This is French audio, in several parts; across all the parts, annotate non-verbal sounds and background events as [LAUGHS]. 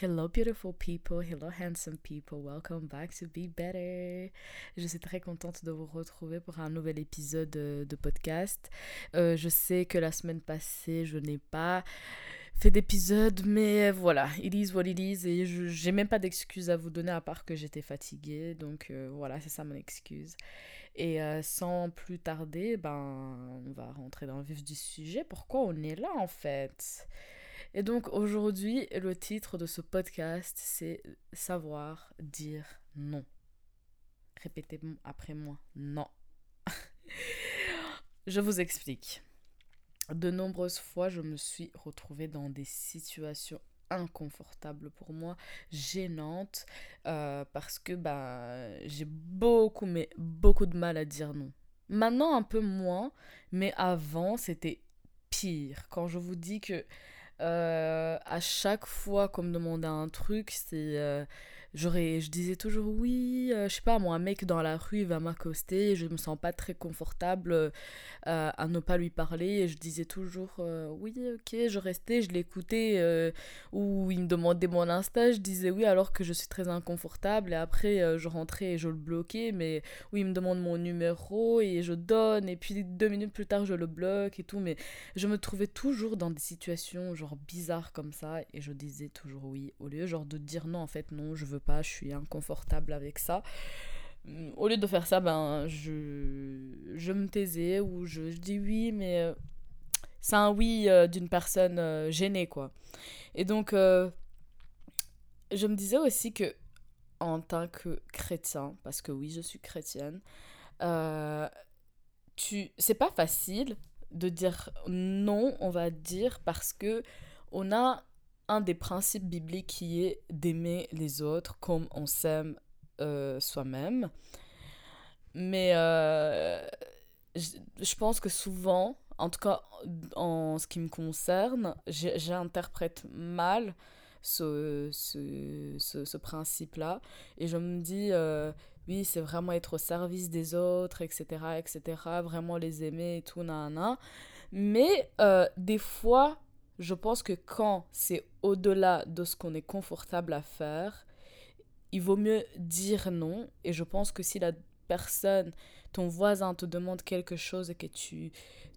Hello beautiful people, hello handsome people, welcome back to Be Better. Je suis très contente de vous retrouver pour un nouvel épisode de, podcast. Euh, je sais que la semaine passée, je n'ai pas fait d'épisode, mais voilà, it is what it is et je n'ai même pas d'excuse à vous donner à part que j'étais fatiguée. Donc euh, voilà, c'est ça mon excuse. Et euh, sans plus tarder, ben, on va rentrer dans le vif du sujet. Pourquoi on est là en fait? Et donc aujourd'hui, le titre de ce podcast, c'est Savoir dire non. Répétez après moi, non. [LAUGHS] je vous explique. De nombreuses fois, je me suis retrouvée dans des situations inconfortables pour moi, gênantes, euh, parce que bah, j'ai beaucoup, mais beaucoup de mal à dire non. Maintenant, un peu moins, mais avant, c'était pire. Quand je vous dis que à chaque fois qu'on me demandait un truc, c'est euh, j'aurais je disais toujours oui euh, je sais pas moi un mec dans la rue va m'accoster je me sens pas très confortable euh, à ne pas lui parler. Je disais toujours euh, oui ok je restais je l'écoutais ou il me demandait mon insta. Je disais oui alors que je suis très inconfortable. Et après je rentrais et je le bloquais. Mais oui il me demande mon numéro et je donne. Et puis deux minutes plus tard je le bloque et tout. Mais je me trouvais toujours dans des situations genre bizarres comme ça. Et je disais toujours oui au lieu genre de dire non en fait non je veux pas, je suis inconfortable avec ça. Au lieu de faire ça, ben, je, je me taisais ou je, dis oui, mais euh, c'est un oui euh, d'une personne euh, gênée, quoi. Et donc, je me disais aussi que en tant que chrétien, parce que oui, je suis chrétienne, tu c'est pas facile de dire non, on va dire, parce que on a un des principes bibliques qui est d'aimer les autres comme on s'aime euh, soi-même. Mais euh, je, pense que souvent, en tout cas en ce qui me concerne, j'interprète mal ce, ce, ce, principe-là. Et je me dis, euh, oui, c'est vraiment être au service des autres, etc., etc., vraiment les aimer et tout, nan, Mais des fois, je pense que quand c'est au-delà de ce qu'on est confortable à faire, il vaut mieux dire non. Et je pense que si la personne, ton voisin te demande quelque chose et que tu,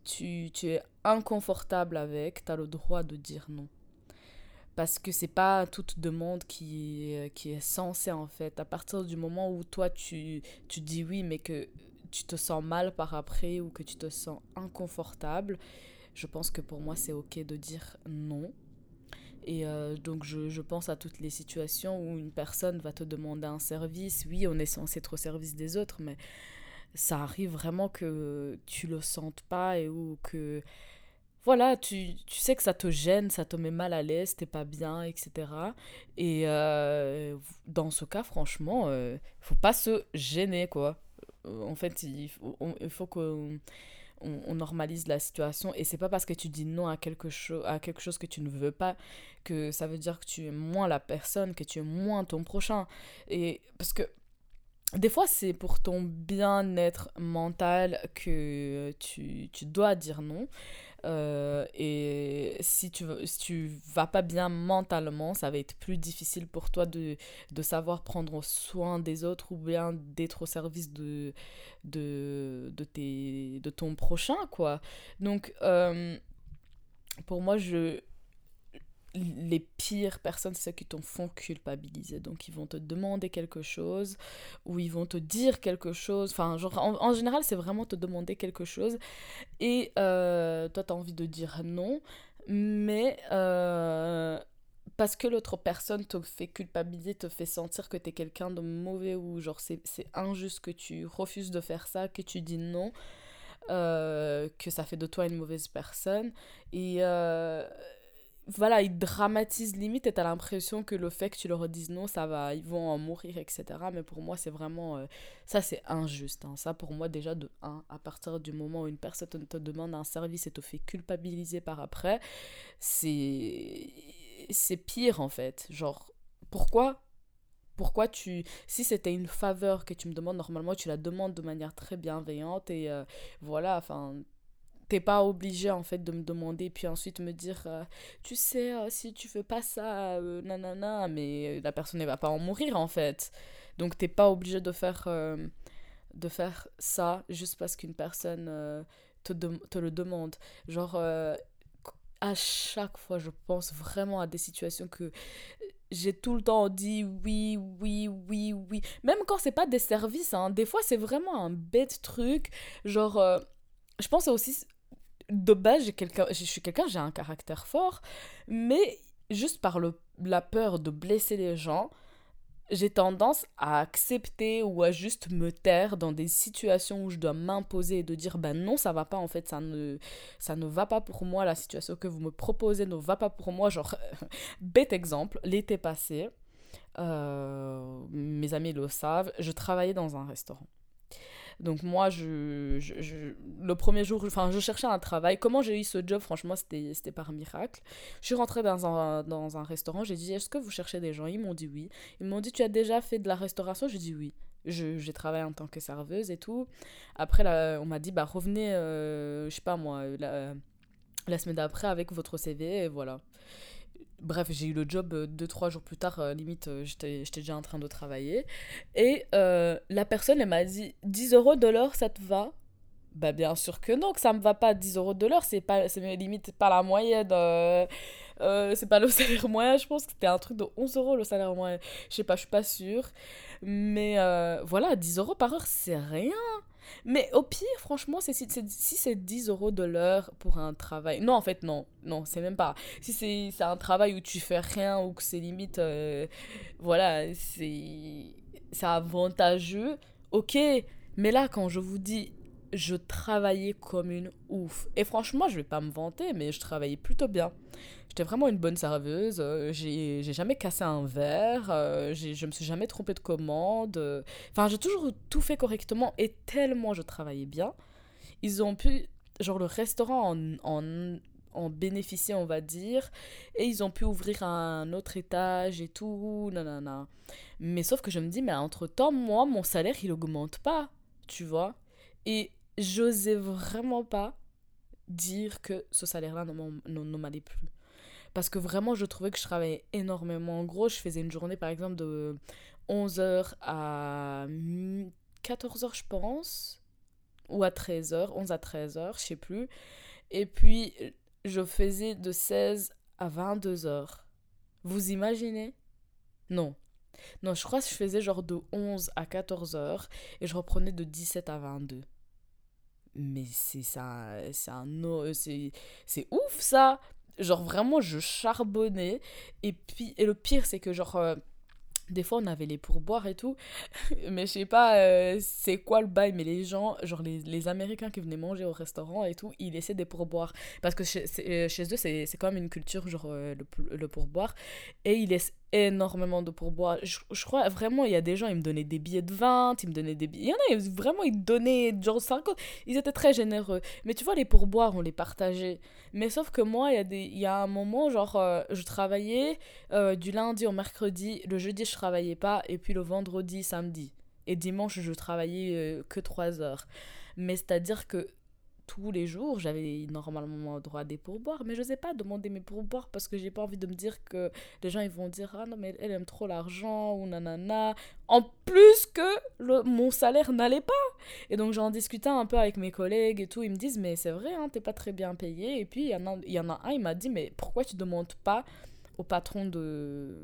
tu, tu es inconfortable avec, tu as le droit de dire non. Parce que c'est pas toute demande qui, qui est censée en fait. À partir du moment où toi tu, tu dis oui mais que tu te sens mal par après ou que tu te sens inconfortable, je pense que pour moi c'est ok de dire non. Et euh, donc je, je, pense à toutes les situations où une personne va te demander un service. Oui, on est censé être au service des autres, mais ça arrive vraiment que tu le sentes pas et ou que voilà, tu, tu, sais que ça te gêne, ça te met mal à l'aise, t'es pas bien, etc. Et euh, dans ce cas, franchement, euh, faut pas se gêner, quoi. En fait, il faut que on, normalise la situation et c'est pas parce que tu dis non à quelque chose à quelque chose que tu ne veux pas que ça veut dire que tu es moins la personne que tu es moins ton prochain. Et parce que des fois c'est pour ton bien-être mental que tu, tu dois dire non euh, et si tu, si tu vas pas bien mentalement, ça va être plus difficile pour toi de, de savoir prendre soin des autres ou bien d'être au service de, de, de, tes, de ton prochain, quoi. Donc, euh, pour moi, je, les pires personnes, c'est ceux qui t'en font culpabiliser. Donc, ils vont te demander quelque chose ou ils vont te dire quelque chose. Enfin, genre, en, général, c'est vraiment te demander quelque chose et euh, toi, tu as envie de dire non, mais euh, parce que l'autre personne te fait culpabiliser, te fait sentir que tu es quelqu'un de mauvais ou genre, c'est injuste que tu refuses de faire ça, que tu dis non. Euh, que ça fait de toi une mauvaise personne et voilà, ils dramatisent limite et t'as l'impression que le fait que tu leur dises non, ça va, ils vont en mourir, etc. Mais pour moi, c'est vraiment, euh, ça c'est injuste. Hein. Ça pour moi, déjà de 1, à partir du moment où une personne te demande un service et te fait culpabiliser par après, c'est, c'est pire en fait. Genre, pourquoi pourquoi tu si c'était une faveur que tu me demandes normalement tu la demandes de manière très bienveillante et euh, voilà enfin t'es pas obligé en fait de me demander puis ensuite me dire euh, tu sais euh, si tu fais pas ça euh, nanana mais la personne ne va pas en mourir en fait donc t'es pas obligé de faire de faire ça juste parce qu'une personne te, te le demande genre à chaque fois je pense vraiment à des situations que j'ai tout le temps dit oui, oui, oui, oui. Même quand c'est pas des services, hein. Des fois, c'est vraiment un bête truc. Genre, je pense aussi de base, quelqu'un, je suis quelqu'un, j'ai un caractère fort, mais juste par la peur de blesser les gens, j'ai tendance à accepter ou à juste me taire dans des situations où je dois m'imposer et de dire ben non ça va pas en fait ça ne ça ne va pas pour moi la situation que vous me proposez ne va pas pour moi. Genre [LAUGHS] bête exemple l'été passé euh, mes amis le savent je travaillais dans un restaurant donc moi, je, je, le premier jour, enfin, je cherchais un travail. Comment j'ai eu ce job? Franchement, c'était par miracle. Je suis rentrée dans un, dans un restaurant. J'ai dit, est-ce que vous cherchez des gens? Ils m'ont dit oui. Ils m'ont dit, tu as déjà fait de la restauration? J'ai dit oui. J'ai travaillé en tant que serveuse et tout. Après, là, on m'a dit, bah revenez, euh, je sais pas moi, la, la semaine d'après avec votre CV et voilà. Bref, j'ai eu le job euh, deux, trois jours plus tard, euh, limite, euh, j'étais déjà en train de travailler. Et la personne, elle m'a dit 10 euros de l'heure, ça te va? Bah, bien sûr que non, que ça me va pas 10 euros de l'heure, c'est limite pas la moyenne. C'est pas le [LAUGHS] salaire moyen, je pense que c'était un truc de 11 euros le salaire moyen. Je sais pas, je suis pas sûre. Mais voilà, 10 euros par heure, c'est rien. Mais au pire, franchement, c'est, si c'est 10 euros de l'heure pour un travail. Non, en fait, non. Non, c'est même pas. Si c'est, un travail où tu fais rien ou que c'est limite. Euh, voilà, c'est, c'est avantageux. Ok. Mais là, quand je vous dis je travaillais comme une ouf. Et franchement, je vais pas me vanter, mais je travaillais plutôt bien. J'étais vraiment une bonne serveuse. Euh, j'ai jamais cassé un verre. Euh, je me suis jamais trompée de commande. Enfin, j'ai toujours tout fait correctement. Et tellement je travaillais bien, ils ont pu, genre le restaurant en, en, en bénéficier, on va dire. Et ils ont pu ouvrir un autre étage et tout. Nanana. Mais sauf que je me dis, mais entre temps, moi, mon salaire, il augmente pas. Tu vois Et j'osais vraiment pas dire que ce salaire-là ne m'allait plus. Parce que vraiment, je trouvais que je travaillais énormément. En gros, je faisais une journée, par exemple, de 11h à 14h, je pense. Ou à 13h, 11 à 13h, je sais plus. Et puis, je faisais de 16 à 22h. Vous imaginez? Non. Non, je crois que je faisais genre de 11 à 14h et je reprenais de 17 à 22 mais c'est ça c'est un c'est c'est ouf ça. Genre vraiment je charbonnais. Et puis et le pire c'est que genre euh, des fois on avait les pourboires et tout. [LAUGHS] Mais je sais pas euh, c'est quoi le bail. Mais les gens genre les, les, américains qui venaient manger au restaurant et tout ils laissaient des pourboires. Parce que chez, euh, chez eux c'est quand même une culture genre le, le pourboire. Et ils laissent énormément de pourboires. Je, crois vraiment, il y a des gens, ils me donnaient des billets de 20, ils me donnaient des billets. Il y en a, vraiment, ils donnaient genre 50. Ils étaient très généreux. Mais tu vois, les pourboires, on les partageait. Mais sauf que moi, il y a, des, il y a un moment, genre, euh, je travaillais euh, du lundi au mercredi. Le jeudi, je travaillais pas. Et puis le vendredi, samedi. Et dimanche, je travaillais euh, que 3 heures. Mais c'est-à-dire que tous les jours, j'avais normalement droit à des pourboires, mais je n'osais pas demander mes pourboires parce que j'ai pas envie de me dire que les gens ils vont dire ah non mais elle aime trop l'argent ou nanana. En plus que mon salaire n'allait pas. Et donc j'en discutais un peu avec mes collègues et tout, ils me disent mais c'est vrai hein, t'es pas très bien payé. Et puis il y en a, y en a un, il m'a dit mais pourquoi tu demandes pas au patron de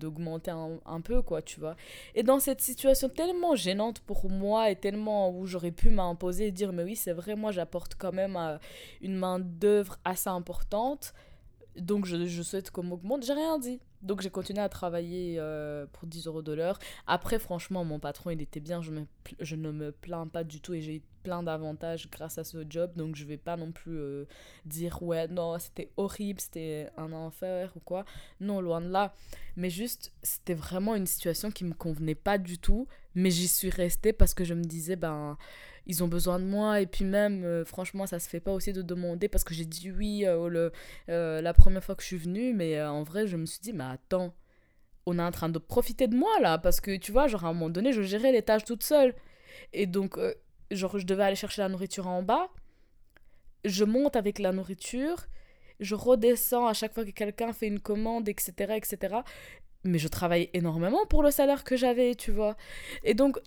d'augmenter un, un, peu quoi tu vois. Et dans cette situation tellement gênante pour moi et tellement où j'aurais pu m'imposer et dire mais oui c'est vrai moi j'apporte quand même euh, une main d'œuvre assez importante donc je, je souhaite qu'on m'augmente. J'ai rien dit donc j'ai continué à travailler euh, pour 10 euros de l'heure. Après, franchement, mon patron, il était bien. Je, me, je ne me plains pas du tout et j'ai eu plein d'avantages grâce à ce job. Donc je vais pas non plus euh, dire, ouais, non, c'était horrible, c'était un enfer ou quoi. Non, loin de là. Mais juste, c'était vraiment une situation qui me convenait pas du tout. Mais j'y suis restée parce que je me disais, ben ils ont besoin de moi. Et puis même euh, franchement ça se fait pas aussi de demander parce que j'ai dit oui euh, euh, la première fois que je suis venue. Mais en vrai je me suis dit mais attends on est en train de profiter de moi là. Parce que tu vois genre à un moment donné je gérais les tâches toute seule. Et donc genre je devais aller chercher la nourriture en bas. Je monte avec la nourriture, je redescends à chaque fois que quelqu'un fait une commande, etc., etc. Mais je travaille énormément pour le salaire que j'avais, tu vois. Et donc,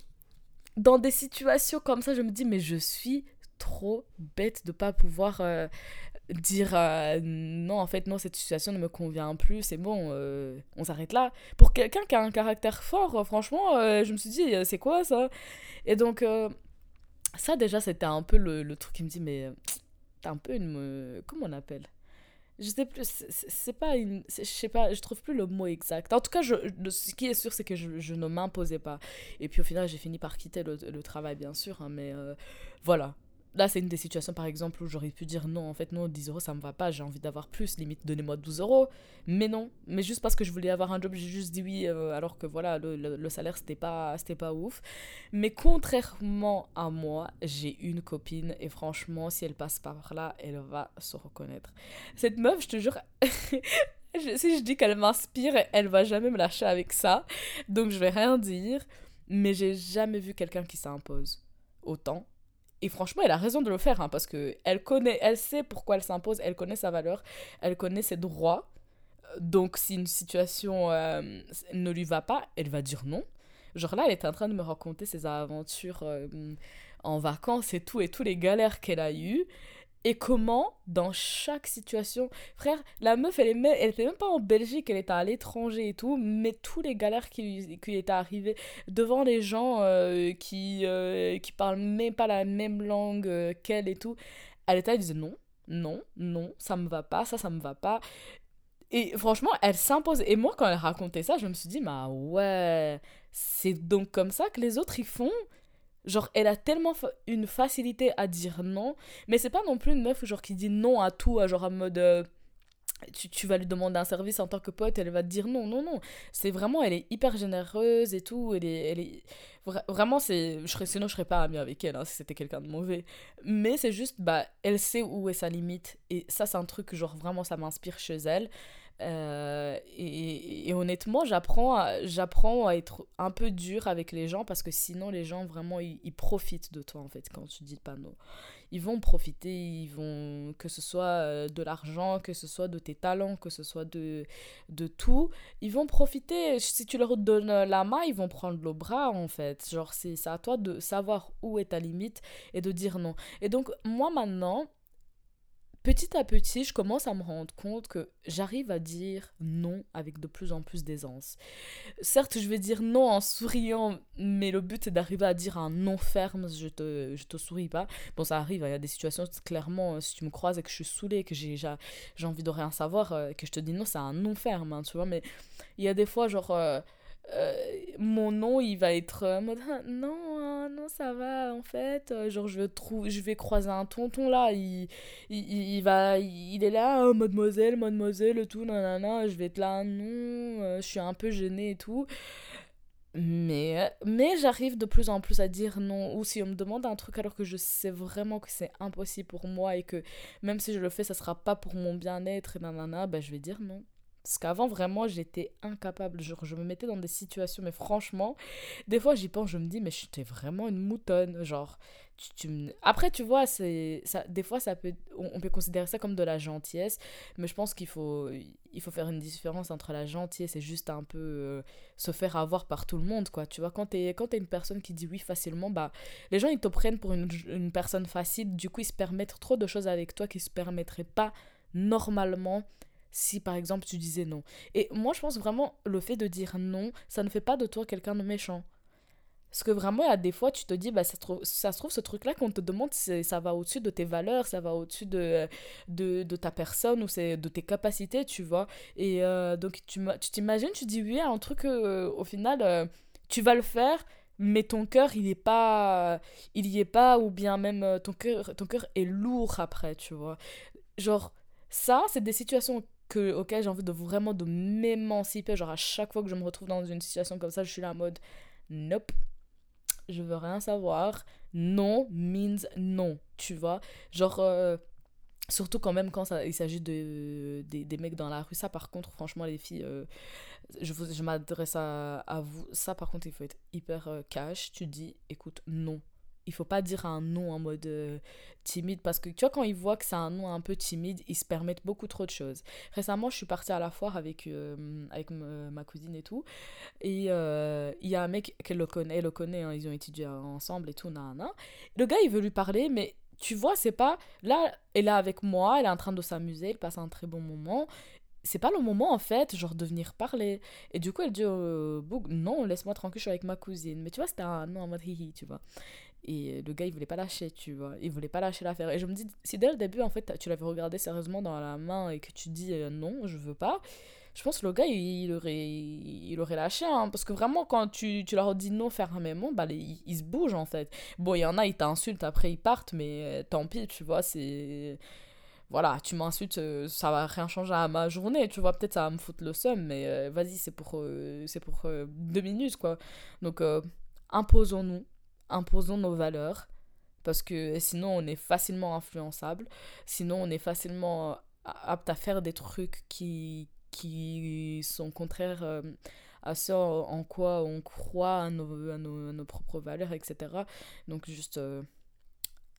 dans des situations comme ça, je me dis, mais je suis trop bête de pas pouvoir euh, dire euh, non, en fait, non, cette situation ne me convient plus, c'est bon, euh, on s'arrête là. Pour quelqu'un qui a un caractère fort, franchement, je me suis dit, c'est quoi ça? Et donc, ça déjà, c'était un peu le, le, truc qui me dit, mais t'as un peu une. comment on appelle je sais plus c'est pas une je sais pas je trouve plus le mot exact. En tout cas ce qui est sûr c'est que je, je ne m'imposais pas. Et puis au final j'ai fini par quitter le, le travail bien sûr hein, mais euh, voilà Là, c'est une des situations, par exemple, où j'aurais pu dire non, en fait, non, 10 euros, ça me va pas, j'ai envie d'avoir plus, limite, donnez-moi 12 euros. Mais non, mais juste parce que je voulais avoir un job, j'ai juste dit oui, euh, alors que voilà, le, le, salaire, c'était pas, pas ouf. Mais contrairement à moi, j'ai une copine, et franchement, si elle passe par là, elle va se reconnaître. Cette meuf, je te jure. [LAUGHS] si je dis qu'elle m'inspire, elle va jamais me lâcher avec ça. Donc je vais rien dire. Mais j'ai jamais vu quelqu'un qui s'impose autant et franchement, elle a raison de le faire, hein, parce que elle connaît, elle sait pourquoi elle s'impose, elle connaît sa valeur, elle connaît ses droits. Donc, si une situation euh, ne lui va pas, elle va dire non. Genre là, elle est en train de me raconter ses aventures euh, en vacances et tout, et tous les galères qu'elle a eues et comment, dans chaque situation, frère, la meuf, elle, est elle était même pas en Belgique, elle était à l'étranger et tout, mais tous les galères qui qui étaient arrivées devant les gens euh, qui, euh, qui parlent même pas la même langue euh, qu'elle et tout, elle était, elle disait non, non, non, ça me va pas, ça, ça me va pas. Et franchement, elle s'impose. Et moi, quand elle racontait ça, je me suis dit, bah ouais, c'est donc comme ça que les autres ils font? Genre, elle a tellement une facilité à dire non, mais c'est pas non plus une meuf genre qui dit non à tout, genre en mode euh, tu, tu, vas lui demander un service en tant que pote, elle va te dire non, non, non. C'est vraiment, elle est hyper généreuse et tout, elle est, elle est vraiment, c'est, je serais, sinon je serais pas amie avec elle hein, si c'était quelqu'un de mauvais. Mais c'est juste, bah, elle sait où est sa limite et ça, c'est un truc genre vraiment ça m'inspire chez elle. Euh, et, honnêtement, j'apprends à, à être un peu dur avec les gens parce que sinon, les gens, vraiment, ils, profitent de toi, en fait, quand tu dis pas non. Ils vont profiter, ils vont, que ce soit euh, de l'argent, que ce soit de tes talents, que ce soit de, de tout, ils vont profiter. Si tu leur donnes la main, ils vont prendre le bras, en fait. Genre, c'est à toi de savoir où est ta limite et de dire non. Et donc, moi, maintenant, petit à petit, je commence à me rendre compte que j'arrive à dire non avec de plus en plus d'aisance. Certes, je vais dire non en souriant, mais le but est d'arriver à dire un non ferme, je te, je te souris pas. Bon, ça arrive, il y a des situations, clairement, si tu me croises et que je suis saoulée, que j'ai envie de rien savoir, euh, que je te dis non, c'est un non ferme, hein, tu vois, mais il y a des fois, genre... Euh, euh, mon nom il va être en mode [LAUGHS] non hein, non ça va en fait euh, genre je je vais croiser un tonton là il, il, il va il est là oh, mademoiselle mademoiselle tout nanana je vais être là non euh, je suis un peu gênée et tout. Mais mais j'arrive de plus en plus à dire non. Ou si on me demande un truc alors que je sais vraiment que c'est impossible pour moi et que même si je le fais ça sera pas pour mon bien-être et nanana ben je vais dire non parce qu'avant, vraiment, j'étais incapable. Je me mettais dans des situations, mais franchement, des fois, j'y pense, je me dis, mais j'étais vraiment une moutonne. Après, tu vois, ça, des fois, ça peut, on, peut considérer ça comme de la gentillesse, mais je pense qu'il faut, faire une différence entre la gentillesse et juste un peu euh, se faire avoir par tout le monde, quoi. Tu vois, quand t'es, quand une personne qui dit oui facilement, bah, les gens, ils te prennent pour une, une personne facile. Du coup, ils se permettent trop de choses avec toi qui se permettraient pas normalement si par exemple tu disais non. Et moi je pense vraiment le fait de dire non, ça ne fait pas de toi quelqu'un de méchant. Parce que vraiment, a des fois, tu te dis, bah, ça, ça se trouve, ce truc-là qu'on te demande, ça va au-dessus de tes valeurs, ça va au-dessus de, de, de, ta personne ou c'est de tes capacités, tu vois. Et euh, donc, tu t'imagines, tu dis oui à un truc, euh, au final, euh, tu vas le faire, mais ton cœur, il est pas, il est pas, ou bien même ton cœur, ton cœur est lourd après, tu vois. Genre, ça, c'est des situations que, auquel j'ai envie de vraiment de m'émanciper. Genre à chaque fois que je me retrouve dans une situation comme ça, je suis là en mode nope, je veux rien savoir. Non means non, tu vois. Genre, euh, surtout quand même quand ça, il s'agit de, des, mecs dans la rue. Ça, par contre, franchement, les filles, euh, je, je m'adresse à, à, vous. Ça, par contre, il faut être hyper euh, cash. Tu dis, écoute, non. Il faut pas dire un non en mode euh, timide parce que tu vois quand ils voient que c'est un non un peu timide ils se permettent beaucoup trop de choses récemment je suis partie à la foire avec euh, avec ma cousine et tout et euh, il y a un mec qu'elle le connaît elle le connaît hein, ils ont étudié ensemble et tout nan, le gars il veut lui parler mais tu vois c'est pas là elle est avec moi elle est en train de s'amuser elle passe un très bon moment c'est pas le moment en fait, genre de venir parler. Et du coup, elle dit au non, laisse-moi tranquille, je suis avec ma cousine. Mais tu vois, c'était un non en mode hihi, tu vois. Et le gars, il voulait pas lâcher, tu vois. Il voulait pas lâcher l'affaire. Et je me dis, si dès le début, en fait, tu l'avais regardé sérieusement dans la main et que tu dis euh, non, je veux pas, je pense que le gars, il, aurait, il aurait lâché. Hein, parce que vraiment, quand tu, tu leur dis non fermement, bah, ils, ils se bougent, en fait. Bon, il y en a, ils t'insultent, après ils partent, mais euh, tant pis, tu vois, c'est voilà, tu m'insultes, euh, ça va rien changer à ma journée, tu vois, peut-être ça va me foutre le seum, mais vas-y, c'est pour, c'est pour deux minutes, quoi. Donc, imposons-nous, imposons nos valeurs parce que sinon on est facilement influençable, sinon on est facilement apte à faire des trucs qui, qui sont contraires euh, à ce en quoi on croit, à nos, nos, propres valeurs, etc. Donc juste euh,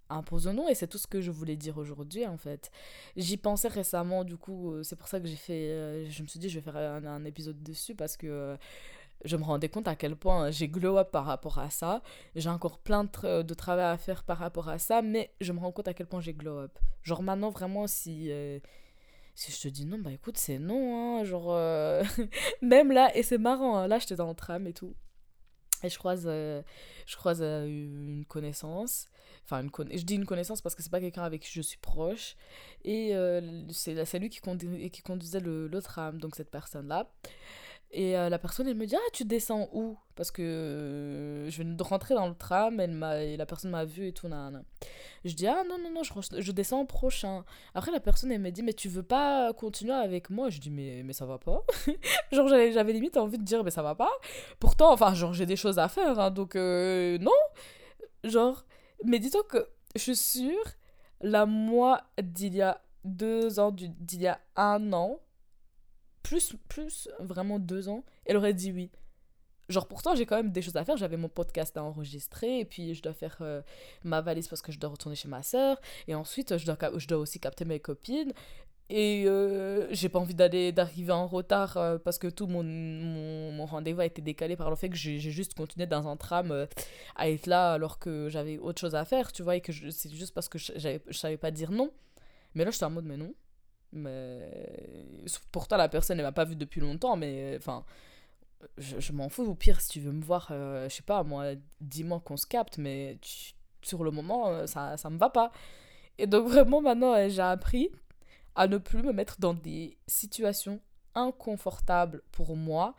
imposons-nous et c'est tout ce que je voulais dire aujourd'hui en fait. J'y pensais récemment, du coup euh, c'est pour ça que j'ai fait, je me suis dit je vais faire un épisode dessus parce que je me rendais compte à quel point j'ai glow up par rapport à ça. J'ai encore plein de, travail à faire par rapport à ça, mais je me rends compte à quel point j'ai glow up. Genre maintenant, vraiment, si, euh, si je te dis non, bah écoute, c'est non. Hein, genre, euh, [LAUGHS] même là, et c'est marrant, hein, là, j'étais dans le tram et tout. Et je croise, euh, je croise une connaissance. Enfin, une je dis une connaissance parce que c'est pas quelqu'un avec qui je suis proche. Et c'est lui qui, qui conduisait le, le tram, donc cette personne-là. Et euh, la personne, elle me dit Ah, tu descends où? Parce que euh, je viens de rentrer dans le tram, elle m'a, et la personne m'a vu et tout. Nan, Je dis Ah, non, non, non, je, je descends au prochain. Après, la personne, elle me dit Mais tu veux pas continuer avec moi? Je dis Mais, mais ça va pas. [LAUGHS] genre, j'avais, j'avais limite envie de dire Mais ça va pas. Pourtant, enfin, genre, j'ai des choses à faire, hein, donc euh, non. Genre, mais dis-toi que je suis sûre, la moi d'il y a deux ans, d'il y a un an, plus, plus vraiment deux ans, elle aurait dit oui. Genre pourtant j'ai quand même des choses à faire, j'avais mon podcast à enregistrer et puis je dois faire euh, ma valise parce que je dois retourner chez ma soeur et ensuite je dois, je dois aussi capter mes copines et euh, j'ai pas envie d'aller d'arriver en retard euh, parce que tout mon, mon, mon rendez-vous a été décalé par le fait que j'ai juste continué dans un tram à être là alors que j'avais autre chose à faire, tu vois, et que c'est juste parce que je, je savais pas dire non. Mais là, je suis en mode, mais non, mais pourtant, la personne, elle m'a pas vu depuis longtemps, mais enfin, je, m'en fous. Au pire, si tu veux me voir, euh, je sais pas, moi, dis-moi qu'on se capte, mais sur le moment, euh, ça, ça me va pas. Et donc, vraiment, maintenant, j'ai appris à ne plus me mettre dans des situations inconfortables pour moi,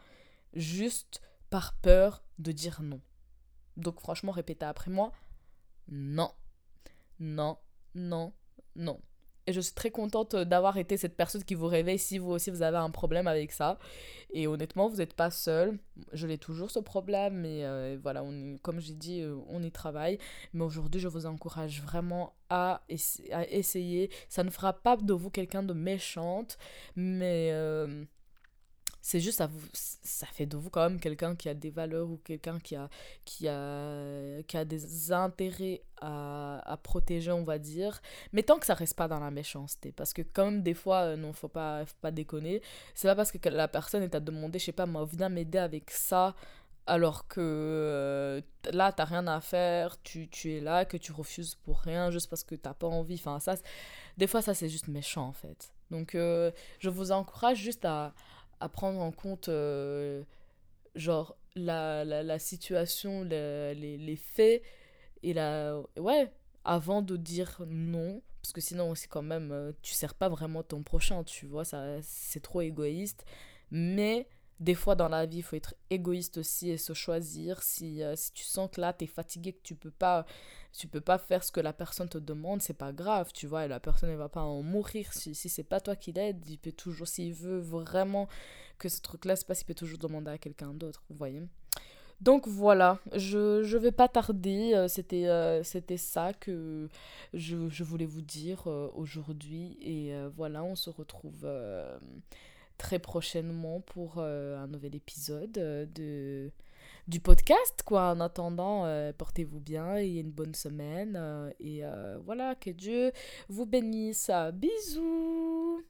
juste par peur de dire non. Donc, franchement, répétez après moi non, non, non, non. Et je suis très contente d'avoir été cette personne qui vous réveille si vous aussi vous avez un problème avec ça. Et honnêtement, vous n'êtes pas seul. Je l'ai toujours ce problème, mais euh, voilà, comme j'ai dit, euh, on y travaille. Mais aujourd'hui, je vous encourage vraiment à, à, essayer. Ça ne fera pas de vous quelqu'un de méchante, mais euh, c'est juste ça vous ça fait de vous quand même quelqu'un qui a des valeurs ou quelqu'un qui a qui a qui a des intérêts à, à, protéger on va dire. Mais tant que ça reste pas dans la méchanceté parce que comme des fois euh, non faut pas faut pas déconner. C'est pas parce que la personne est à demander je sais pas moi viens m'aider avec ça alors que euh, là t'as rien à faire tu, tu es là que tu refuses pour rien juste parce que t'as pas envie. Enfin ça des fois ça c'est juste méchant en fait. Donc euh, je vous encourage juste à à prendre en compte euh, genre la, la, situation, les, les, faits et la ouais, avant de dire non parce que sinon aussi quand même euh, tu sers pas vraiment ton prochain, tu vois, ça c'est trop égoïste. Mais des fois dans la vie, il faut être égoïste aussi et se choisir. Si, euh, si tu sens que là, tu es fatigué, que tu peux pas tu peux pas faire ce que la personne te demande, c'est pas grave, tu vois, la personne ne va pas en mourir. Si, si c'est pas toi qui l'aide, il peut toujours, s'il veut vraiment que ce truc-là se passe, il peut toujours demander à quelqu'un d'autre, vous voyez. Donc voilà, je ne vais pas tarder, euh, c'était euh, c'était ça que je, je, voulais vous dire aujourd'hui, et voilà, on se retrouve très prochainement pour euh, un nouvel épisode euh, du podcast, quoi. En attendant, portez-vous bien et une bonne semaine. et voilà, que Dieu vous bénisse. Bisous